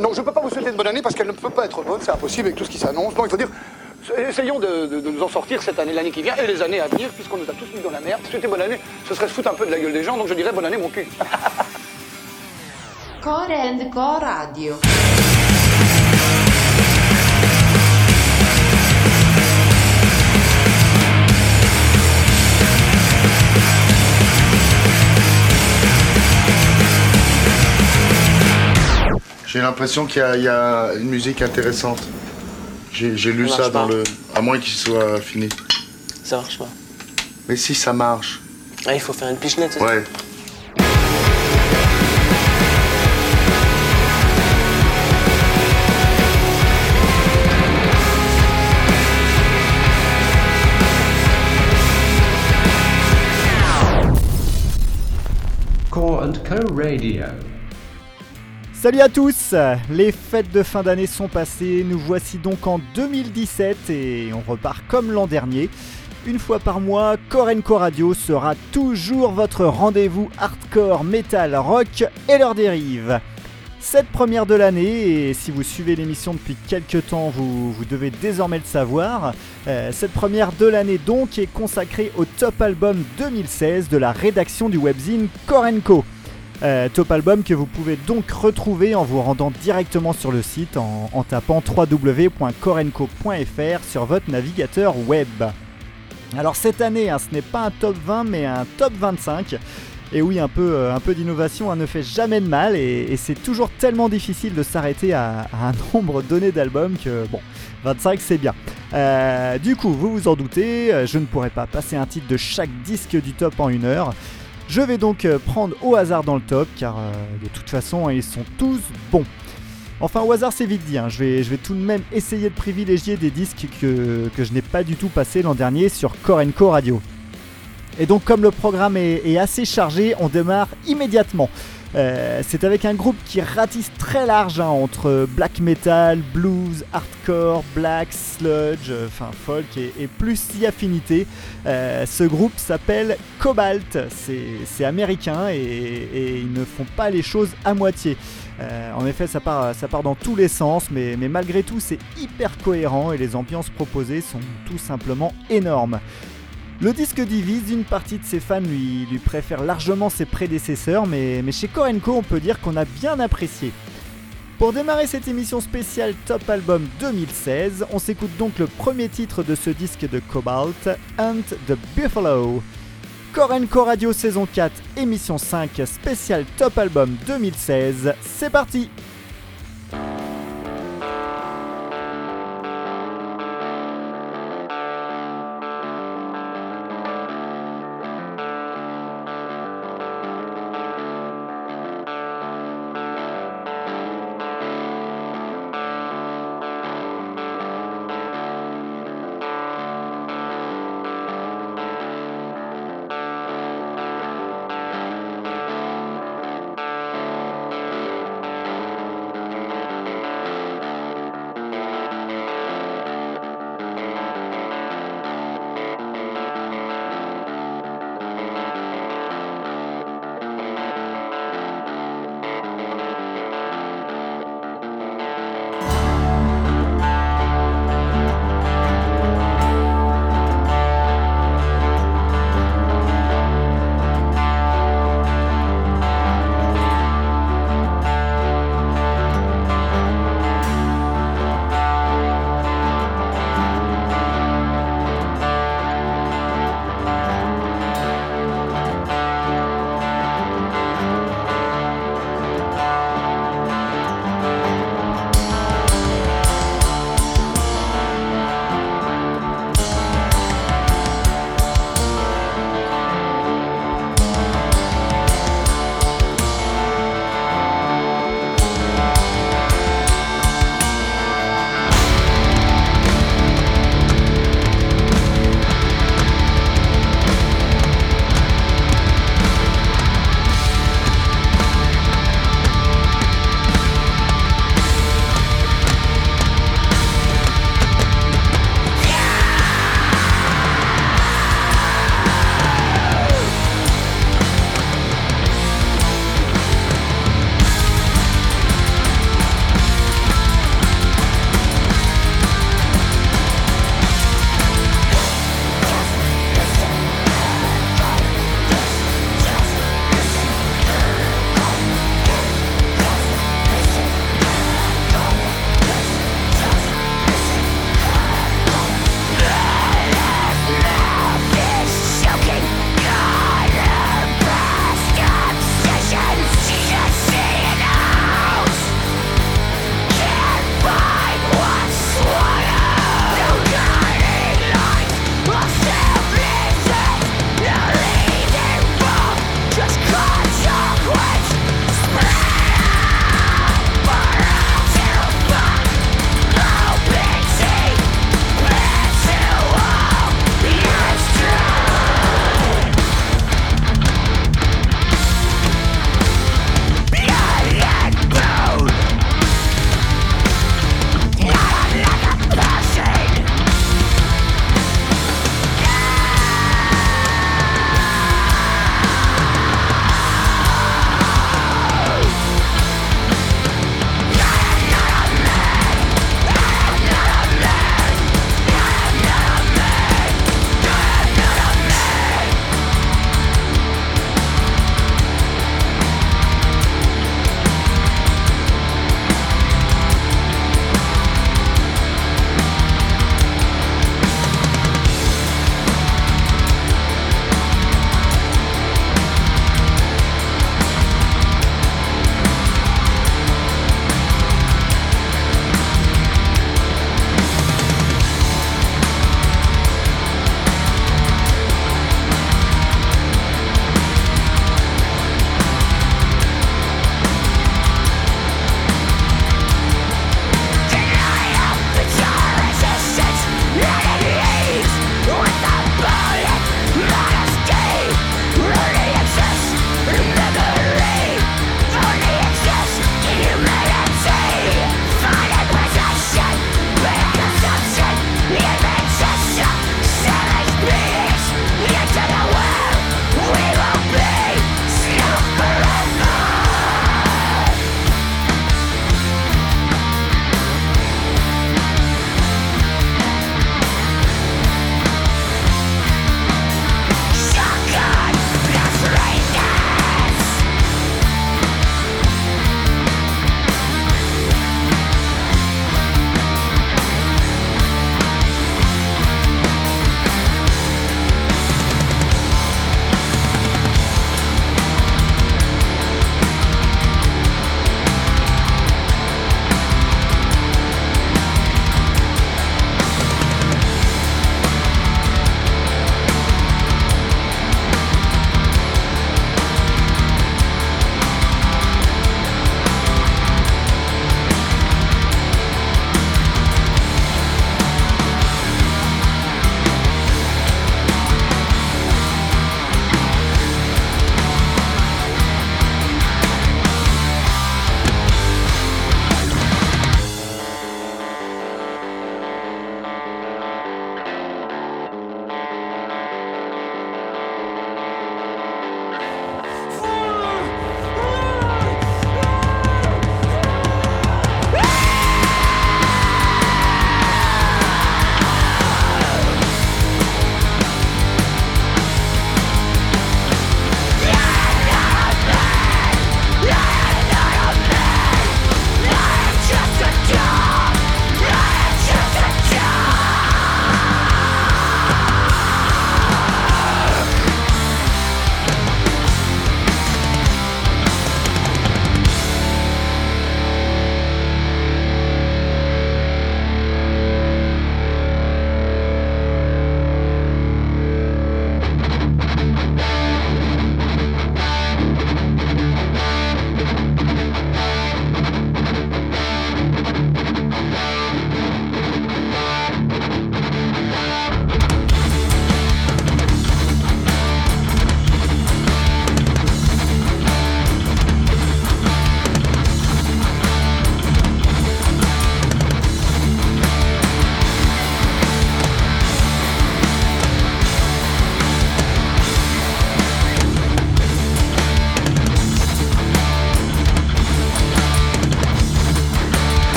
Non, je ne peux pas vous souhaiter une bonne année parce qu'elle ne peut pas être bonne, c'est impossible avec tout ce qui s'annonce. Non, il faut dire, essayons de, de- de nous en sortir cette année, l'année qui vient et les années à venir, puisqu'on nous a tous mis dans la merde. Souhaiter bonne année, ce serait se foutre un peu de la gueule des gens, donc je dirais bonne année mon cul. Core and Co Radio. J'ai l'impression qu'il y, a- il y a une musique intéressante. J'ai lu Ça dans pas. le. À moins qu'il soit fini. Ça marche pas. Mais si ça marche. Ah, il faut faire une pichenette, ça Ouais. Core Co Radio. Salut à tous Les fêtes de fin d'année sont passées, nous voici donc en 2017 et on repart comme l'an dernier. Une fois par mois, Korenko Radio sera toujours votre rendez-vous hardcore, metal, rock et leurs dérives. Cette première de l'année, et si vous suivez l'émission depuis quelques temps, vous, devez désormais le savoir, euh, cette première de l'année donc est consacrée au top album 2016 de la rédaction du webzine Korenko. Euh, top album que vous pouvez donc retrouver en vous rendant directement sur le site en, tapant www.korenko.fr sur votre navigateur web. Alors cette année, hein, ce n'est pas un top 20 mais un top 25. Et oui, un peu, euh, d'innovation hein, ne fait jamais de mal et, c'est toujours tellement difficile de s'arrêter à, un nombre donné d'albums que bon, 25 c'est bien. Euh, du coup, vous vous en doutez, je ne pourrai pas passer un titre de chaque disque du top en une heure. Je vais donc euh, prendre au hasard dans le top car euh, de toute façon ils sont tous bons. Enfin au hasard c'est vite dit, hein. je, vais, tout de même essayer de privilégier des disques que, je n'ai pas du tout passé l'an dernier sur Korenko Radio. Et donc comme le programme est assez chargé, on démarre immédiatement. Euh, c'est avec un groupe qui ratisse très large hein, entre black metal, blues, hardcore, black, sludge, euh, enfin folk et, plus si affinité. Euh, ce groupe s'appelle Cobalt, c'est américain et, ils ne font pas les choses à moitié. En effet, ça part, dans tous les sens, mais malgré tout, c'est hyper cohérent et les ambiances proposées sont tout simplement énormes. Le disque divise, une partie de ses fans lui, préfèrent largement ses prédécesseurs, mais, mais chez Korenko, on peut dire qu'on a bien apprécié. Pour démarrer cette émission spéciale Top Album 2016, on s'écoute donc le premier titre de ce disque de Cobalt, Hunt the Buffalo. Korenko Radio saison 4, émission 5, spécial Top Album 2016, c'est parti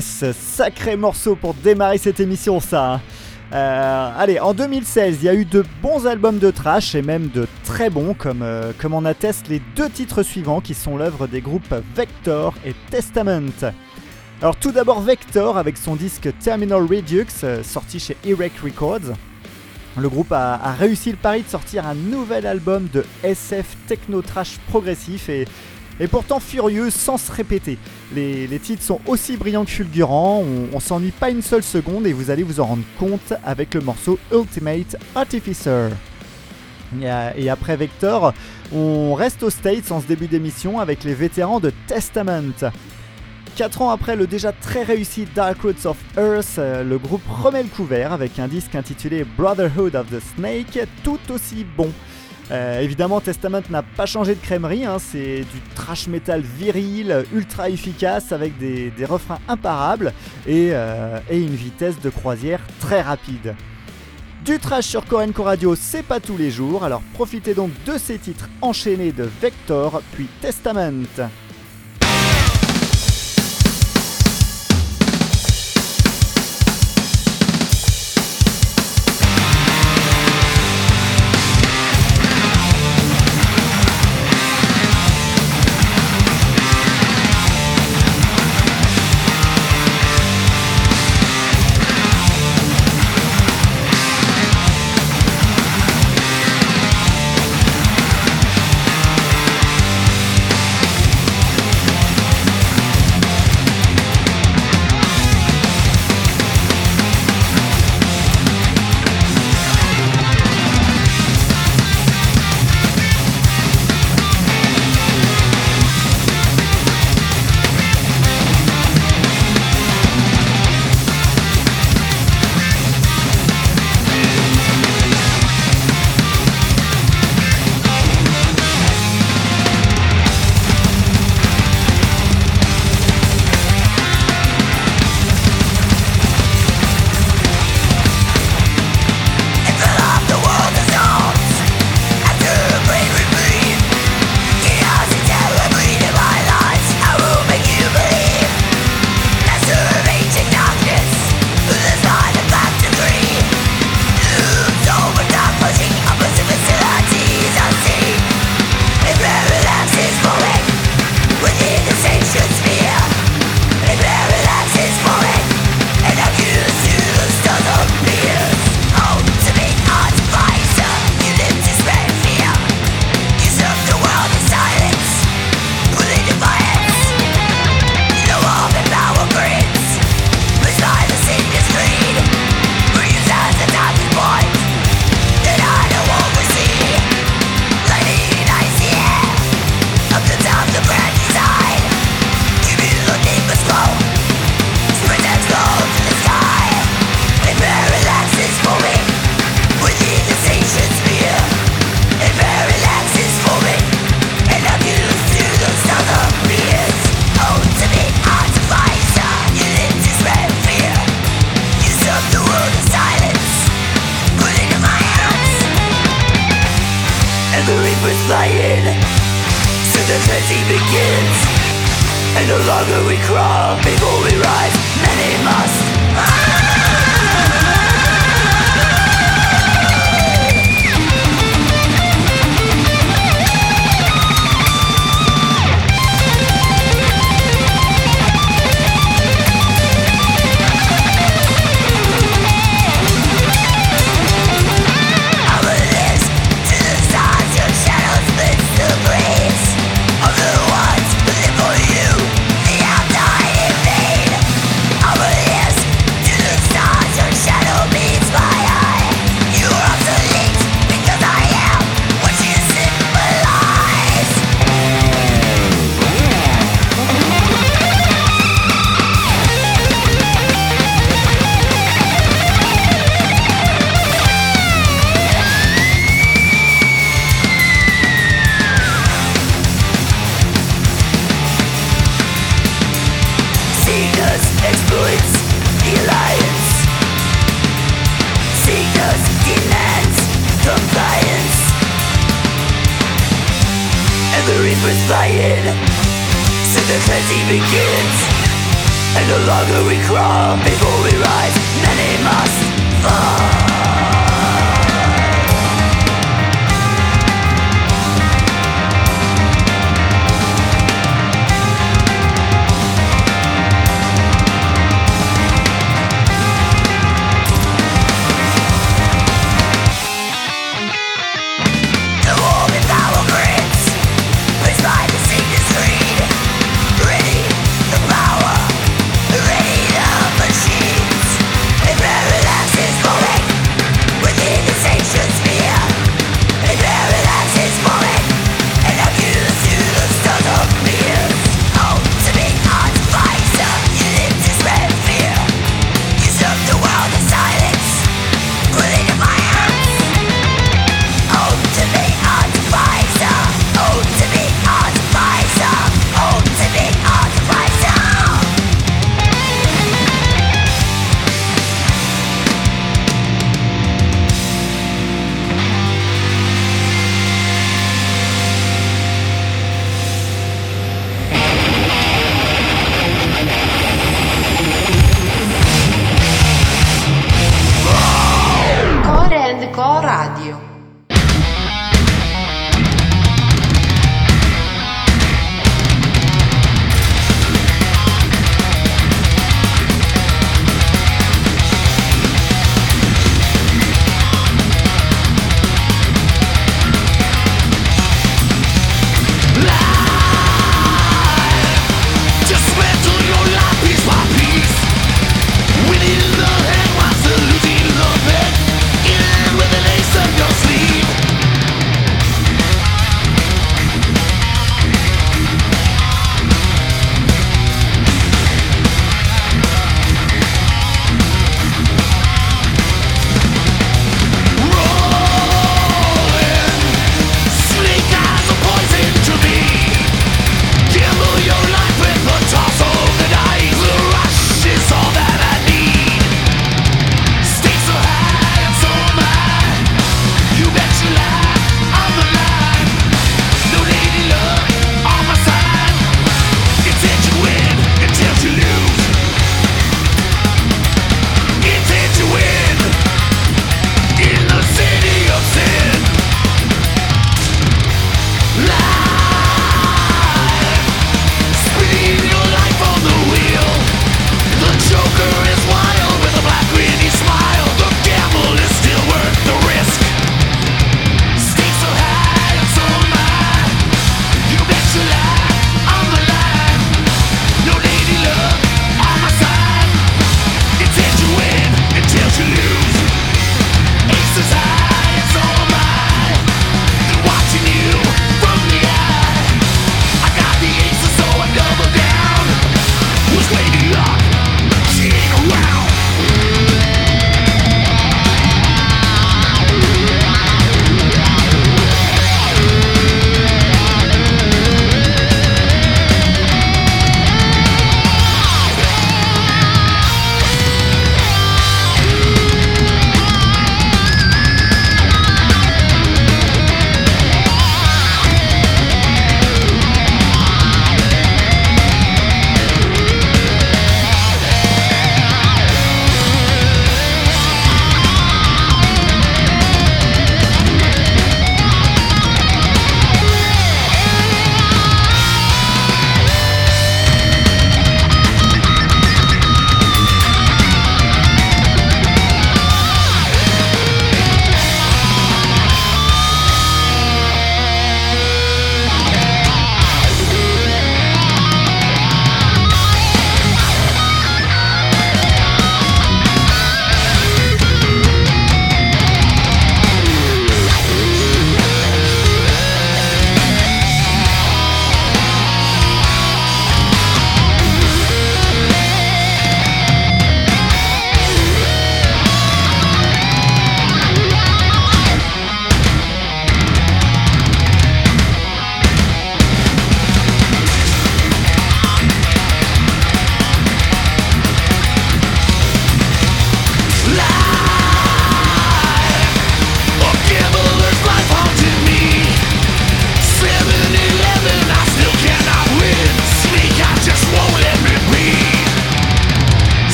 Sacré morceau pour démarrer cette émission ça. Euh, allez, en 2016, il y a eu de bons albums de trash et même de très bons, comme, euh, en attestent les deux titres suivants qui sont l'œuvre des groupes Vector et Testament. Alors tout d'abord Vector avec son disque Terminal Redux, euh, sorti chez Erect Records. Le groupe a, réussi le pari de sortir un nouvel album de SF techno trash progressif et, et pourtant furieux sans se répéter. Les, titres sont aussi brillants que fulgurants, on, s'ennuie pas une seule seconde et vous allez vous en rendre compte avec le morceau Ultimate Artificer. Et, après Vector, on reste aux States en ce début d'émission avec les vétérans de Testament. 4 ans après le déjà très réussi Dark Roots of Earth, euh, le groupe remet le couvert avec un disque intitulé Brotherhood of the Snake, tout aussi bon. Euh, évidemment, Testament n'a pas changé de crèmerie, hein, c'est du trash metal viril, ultra efficace avec des, refrains imparables et, euh, et, une vitesse de croisière très rapide. Du trash sur Korenko Radio, c'est pas tous les jours, alors profitez donc de ces titres enchaînés de Vector puis Testament.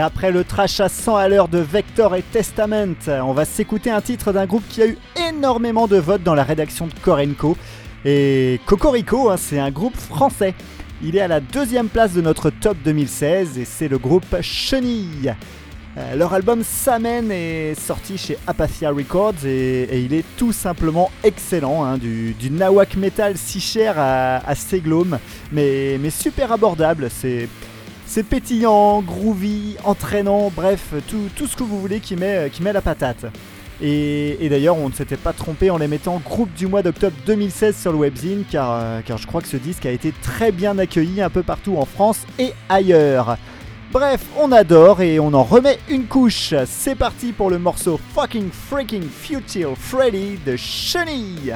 Et après le trash à 100 à l'heure de Vector et Testament, on va s'écouter un titre d'un groupe qui a eu énormément de votes dans la rédaction de Korenko. Et Cocorico, hein, c'est un groupe français. Il est à la deuxième place de notre top 2016 et c'est le groupe Chenille. Euh, leur album Samen est sorti chez Apathia Records et, il est tout simplement excellent, hein, du, nawak metal si cher à, à mais, super abordable. C'est pétillant, groovy, entraînant, bref, tout, ce que vous voulez qui met, la patate. Et, d'ailleurs, on ne s'était pas trompé en les mettant groupe du mois d'octobre 2016 sur le webzine, car, euh, car je crois que ce disque a été très bien accueilli un peu partout en France et ailleurs. Bref, on adore et on en remet une couche. C'est parti pour le morceau Fucking Freaking Futile Freddy de Chenille.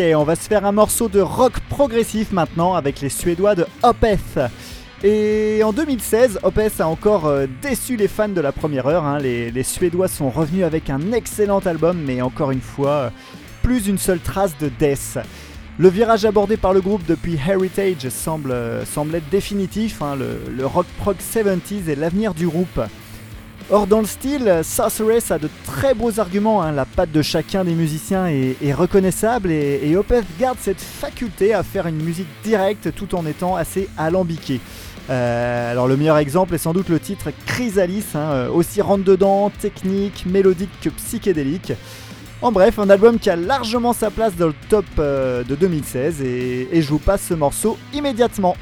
On va se faire un morceau de rock progressif maintenant avec les Suédois de Opeth. Et en 2016, Opeth a encore euh, déçu les fans de la première heure. Hein. Les, Suédois sont revenus avec un excellent album, mais encore une fois, euh, plus une seule trace de death. Le virage abordé par le groupe depuis Heritage semble, euh, être définitif. Hein. Le, le rock prog 70s est l'avenir du groupe. Or dans le style, Sorceress a de très beaux arguments, hein. la patte de chacun des musiciens est, reconnaissable et, et, Opeth garde cette faculté à faire une musique directe tout en étant assez alambiqué. Euh, alors le meilleur exemple est sans doute le titre Chrysalis, hein, euh, aussi rentre-dedans, technique, mélodique que psychédélique. En bref, un album qui a largement sa place dans le top euh, de 2016 et je vous passe ce morceau immédiatement.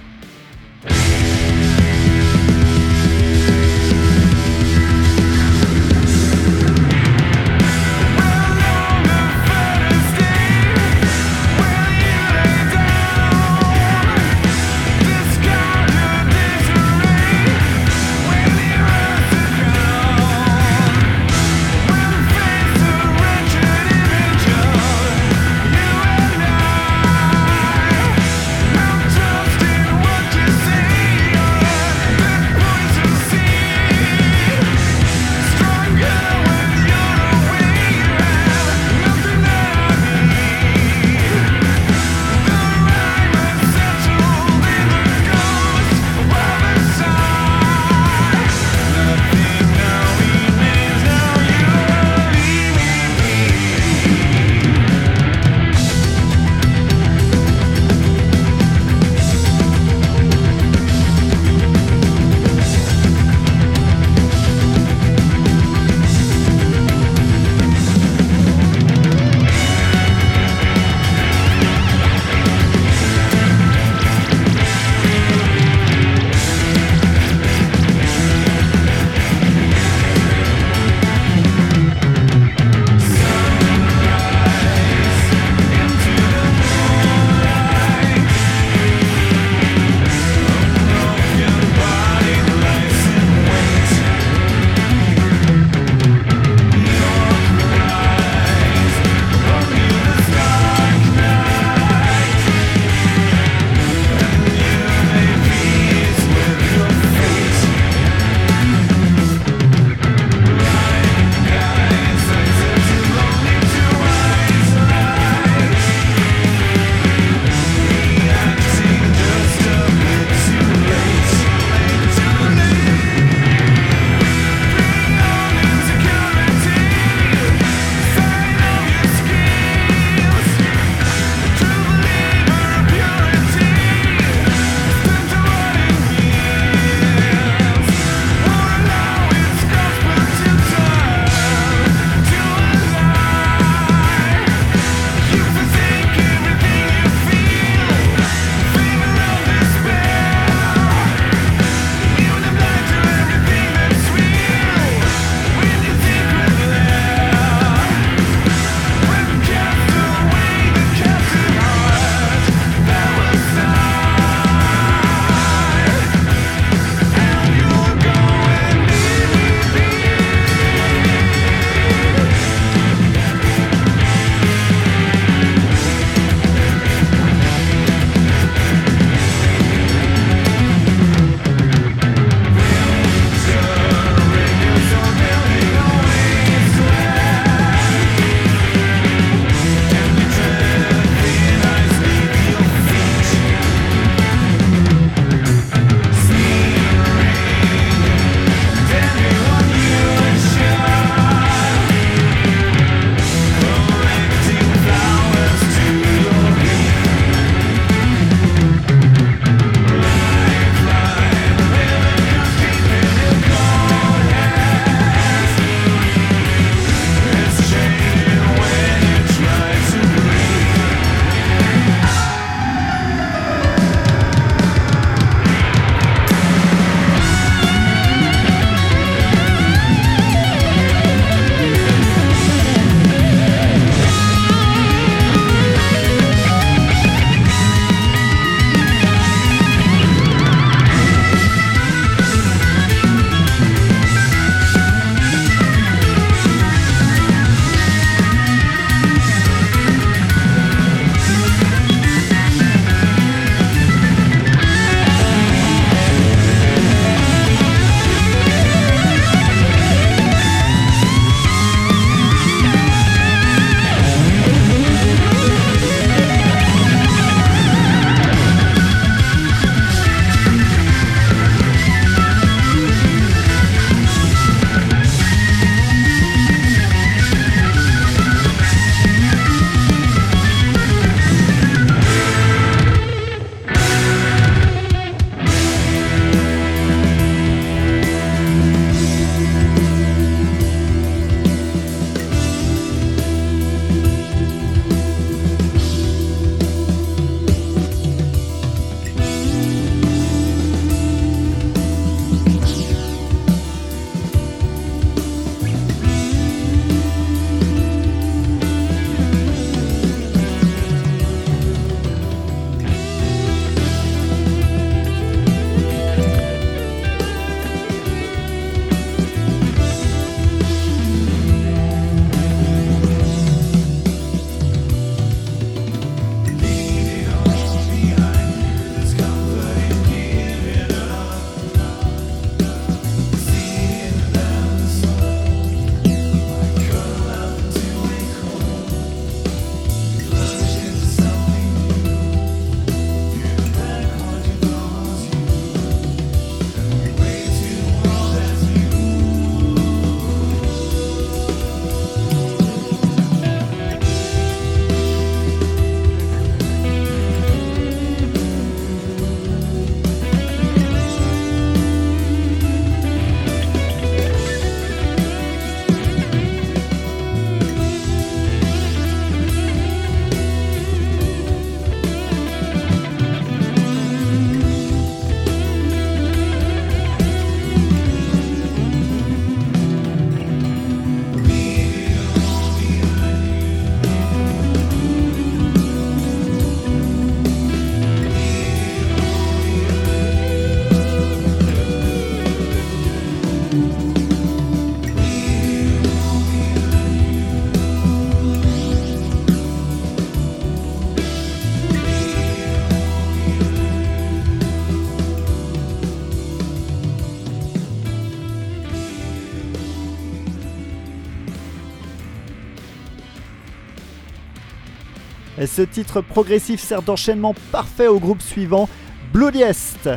Ce titre progressif sert d'enchaînement parfait au groupe suivant, Bloodiest.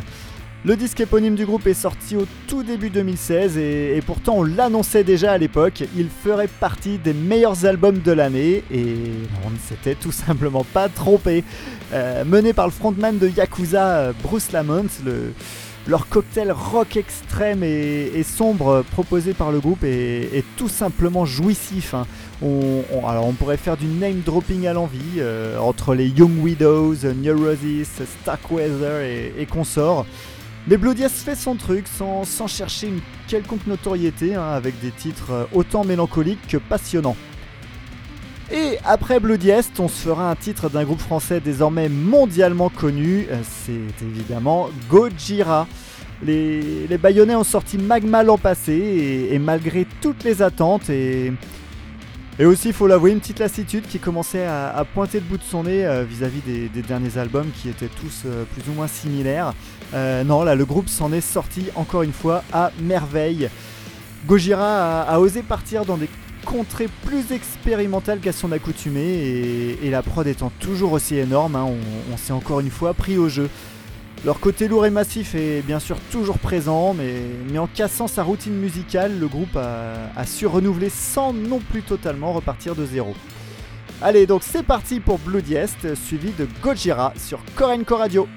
Le disque éponyme du groupe est sorti au tout début 2016 et, pourtant on l'annonçait déjà à l'époque, il ferait partie des meilleurs albums de l'année et on ne s'était tout simplement pas trompé. Euh, mené par le frontman de Yakuza, Bruce Lamont, leur cocktail rock extrême et, sombre proposé par le groupe est, tout simplement jouissif. Hein. On, pourrait faire du name dropping à l'envie euh, entre les Young Widows, Neurosis, Starkweather et, et consorts. Mais Bloodiest fait son truc sans, chercher une quelconque notoriété, hein, avec des titres euh, autant mélancoliques que passionnants. Et après Bloodiest, on se fera un titre d'un groupe français désormais mondialement connu, euh, c'est évidemment Gojira. Les, les Bayonnais ont sorti Magma l'an passé et, malgré toutes les attentes et, et aussi, il faut l'avouer, une petite lassitude qui commençait à, pointer le bout de son nez euh, vis-à-vis des, derniers albums qui étaient tous plus ou moins similaires. Euh, non, là, le groupe s'en est sorti encore une fois à merveille. Gojira a, osé partir dans des contrées plus expérimentales qu'à son accoutumée et, la prod étant toujours aussi énorme, hein, on, s'est encore une fois pris au jeu. Leur côté lourd et massif est bien sûr toujours présent, mais, en cassant sa routine musicale, le groupe a, su renouveler sans non plus totalement repartir de zéro. Allez, donc c'est parti pour Bloodiest, suivi de Gojira sur Korenko Radio.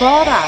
Rock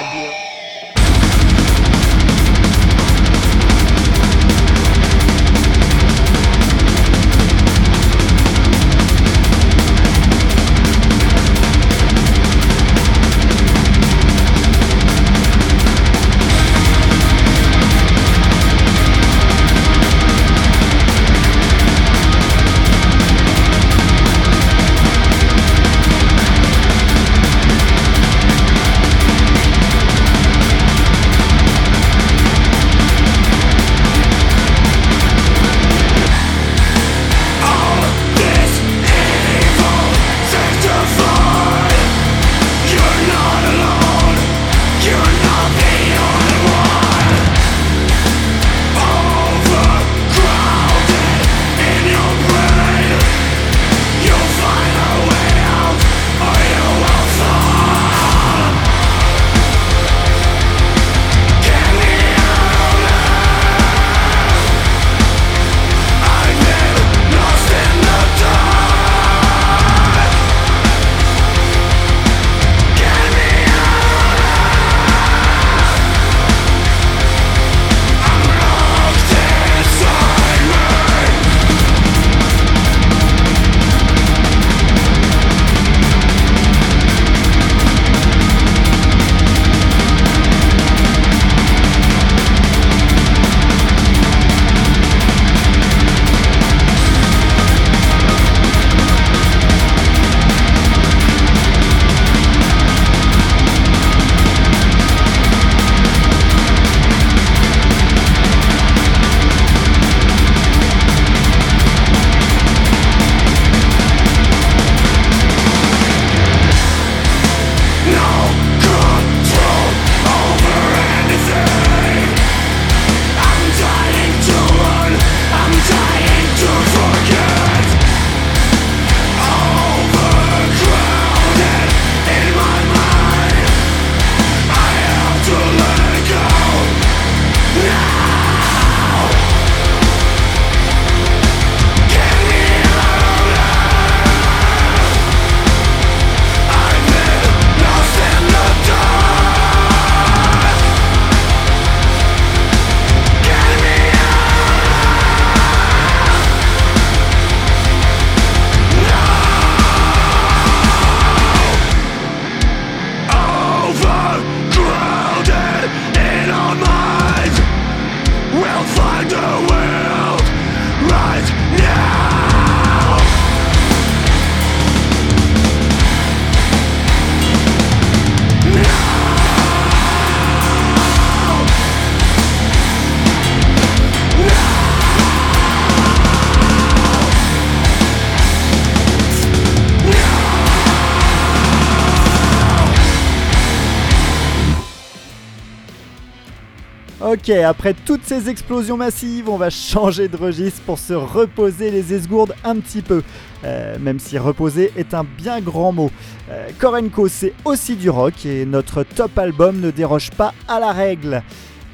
Après toutes ces explosions massives, on va changer de registre pour se reposer les esgourdes un petit peu. Euh, même si reposer est un bien grand mot. Euh, Korenko, c'est aussi du rock et notre top album ne déroge pas à la règle.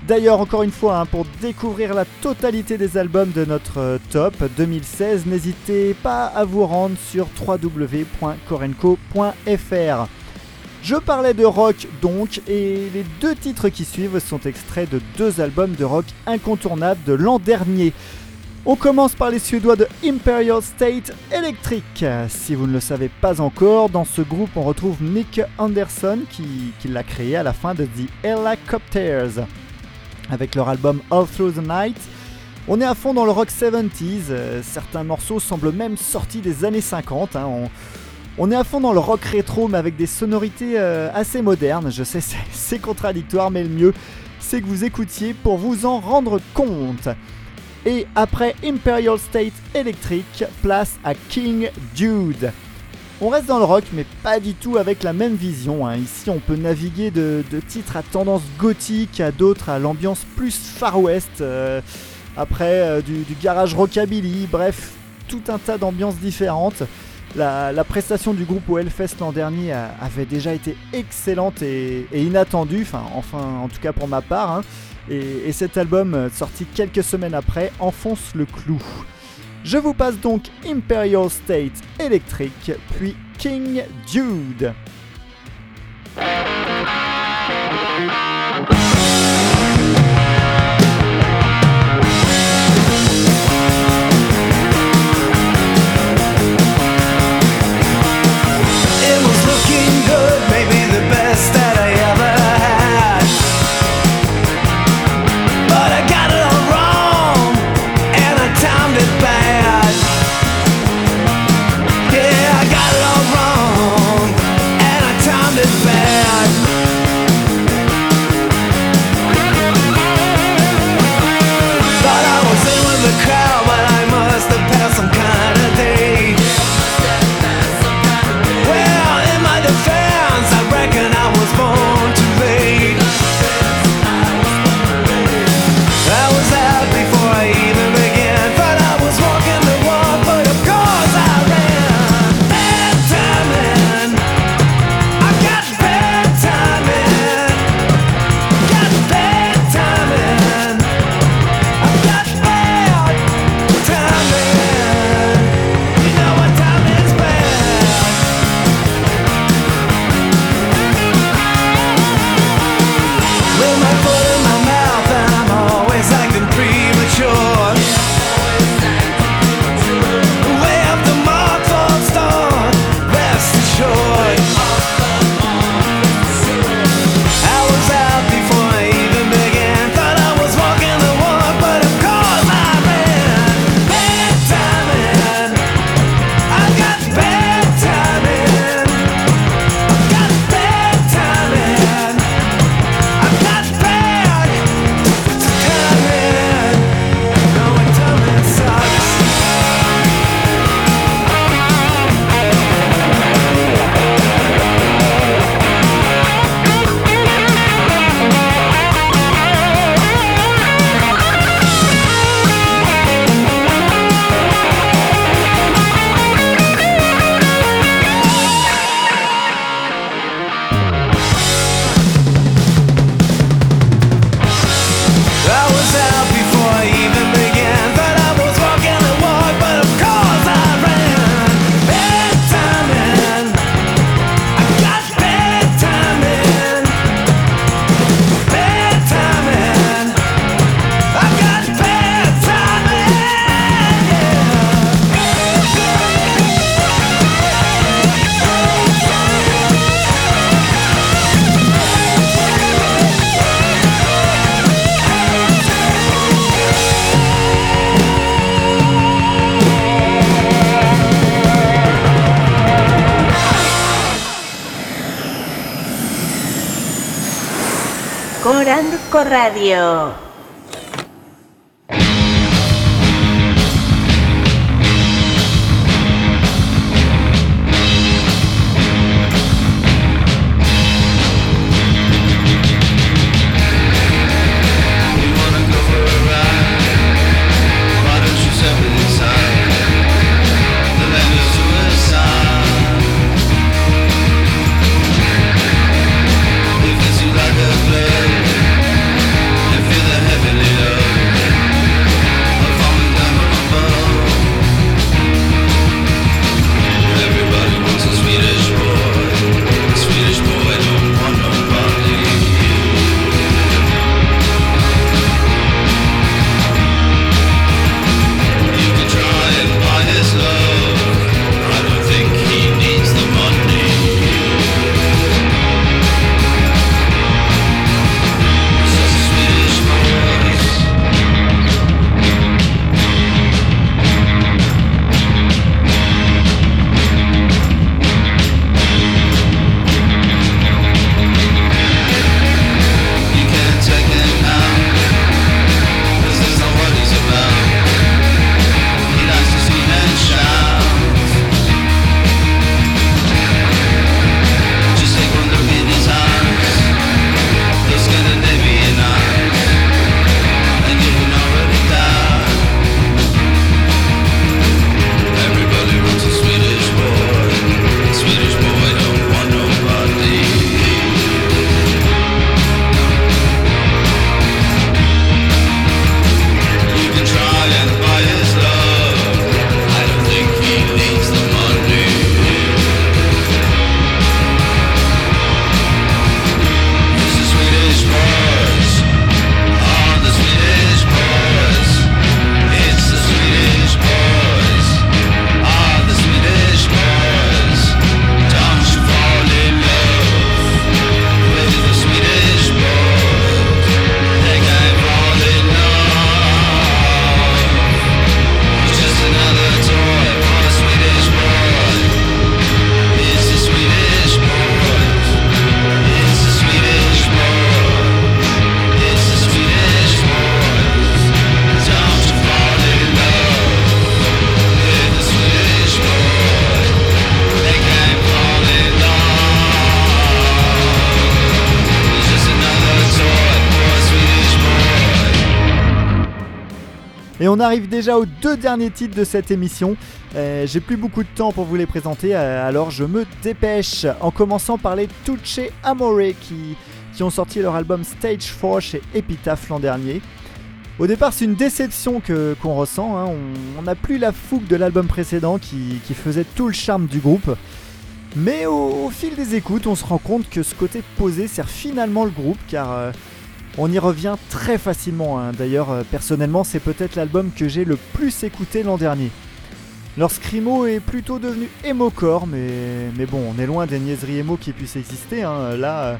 D'ailleurs, encore une fois, hein, pour découvrir la totalité des albums de notre top 2016, n'hésitez pas à vous rendre sur www.korenko.fr. Je parlais de rock donc, et les deux titres qui suivent sont extraits de deux albums de rock incontournables de l'an dernier. On commence par les Suédois de Imperial State Electric. Si vous ne le savez pas encore, dans ce groupe on retrouve Nick Anderson qui, l'a créé à la fin de The Helicopters. Avec leur album All Through the Night, on est à fond dans le rock 70s, euh, certains morceaux semblent même sortis des années 50. hein, on- on est à fond dans le rock rétro, mais avec des sonorités euh, assez modernes. Je sais, c'est- contradictoire, mais le mieux, c'est que vous écoutiez pour vous en rendre compte. Et après Imperial State Electric, place à King Jude. On reste dans le rock, mais pas du tout avec la même vision. hein. Ici, on peut naviguer de, titres à tendance gothique à d'autres à l'ambiance plus Far West. euh, après, euh, du garage rockabilly, bref, tout un tas d'ambiances différentes. La, prestation du groupe au Hellfest l'an dernier avait déjà été excellente et, inattendue, enfin, en tout cas pour ma part. hein. Et, et cet album, euh, sorti quelques semaines après, enfonce le clou. Je vous passe donc Imperial State Electric, puis King Jude. Radio. On arrive déjà aux deux derniers titres de cette émission. Euh, j'ai plus beaucoup de temps pour vous les présenter, euh, alors je me dépêche. En commençant par les Tucci Amore qui, qui ont sorti leur album Stage 4 chez Epitaph l'an dernier. Au départ, c'est une déception qu'on ressent. hein. On n'a plus la fougue de l'album précédent qui, qui faisait tout le charme du groupe. Mais au, au fil des écoutes, on se rend compte que ce côté posé sert finalement le groupe car euh, on y revient très facilement. hein. D'ailleurs, euh, personnellement, c'est peut-être l'album que j'ai le plus écouté l'an dernier. Leur scrimo est plutôt devenu emo-core, mais, mais bon, on est loin des niaiseries emo qui puissent exister. hein. Là, euh,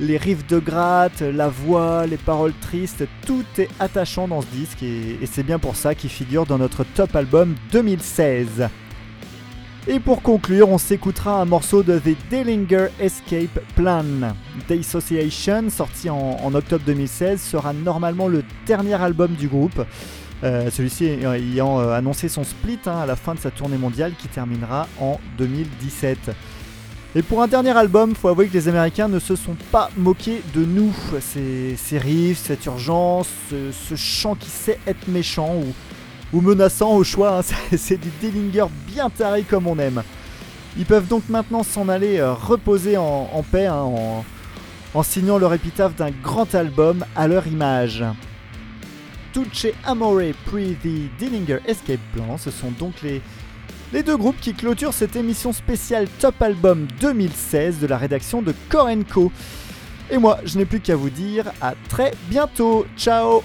les riffs de gratte, la voix, les paroles tristes, tout est attachant dans ce disque et c'est bien pour ça qu'il figure dans notre top album 2016. Et pour conclure, on s'écoutera un morceau de The Dillinger Escape Plan. Dissociation, sorti en, octobre 2016, sera normalement le dernier album du groupe. Euh, Celui-ci ayant euh, annoncé son split hein, à la fin de sa tournée mondiale qui terminera en 2017. Et pour un dernier album, faut avouer que les Américains ne se sont pas moqués de nous. Ces, riffs, cette urgence, ce, ce chant qui sait être méchant ou menaçant au choix, hein, c'est- du Dillinger bien taré comme on aime. Ils peuvent donc maintenant s'en aller euh, reposer en, paix hein, en, signant leur épitaphe d'un grand album à leur image. Tucci Amore Pre The Dillinger Escape Plan, ce sont donc les, les deux groupes qui clôturent cette émission spéciale Top Album 2016 de la rédaction de Korenko. Et moi, je n'ai plus qu'à vous dire à très bientôt. Ciao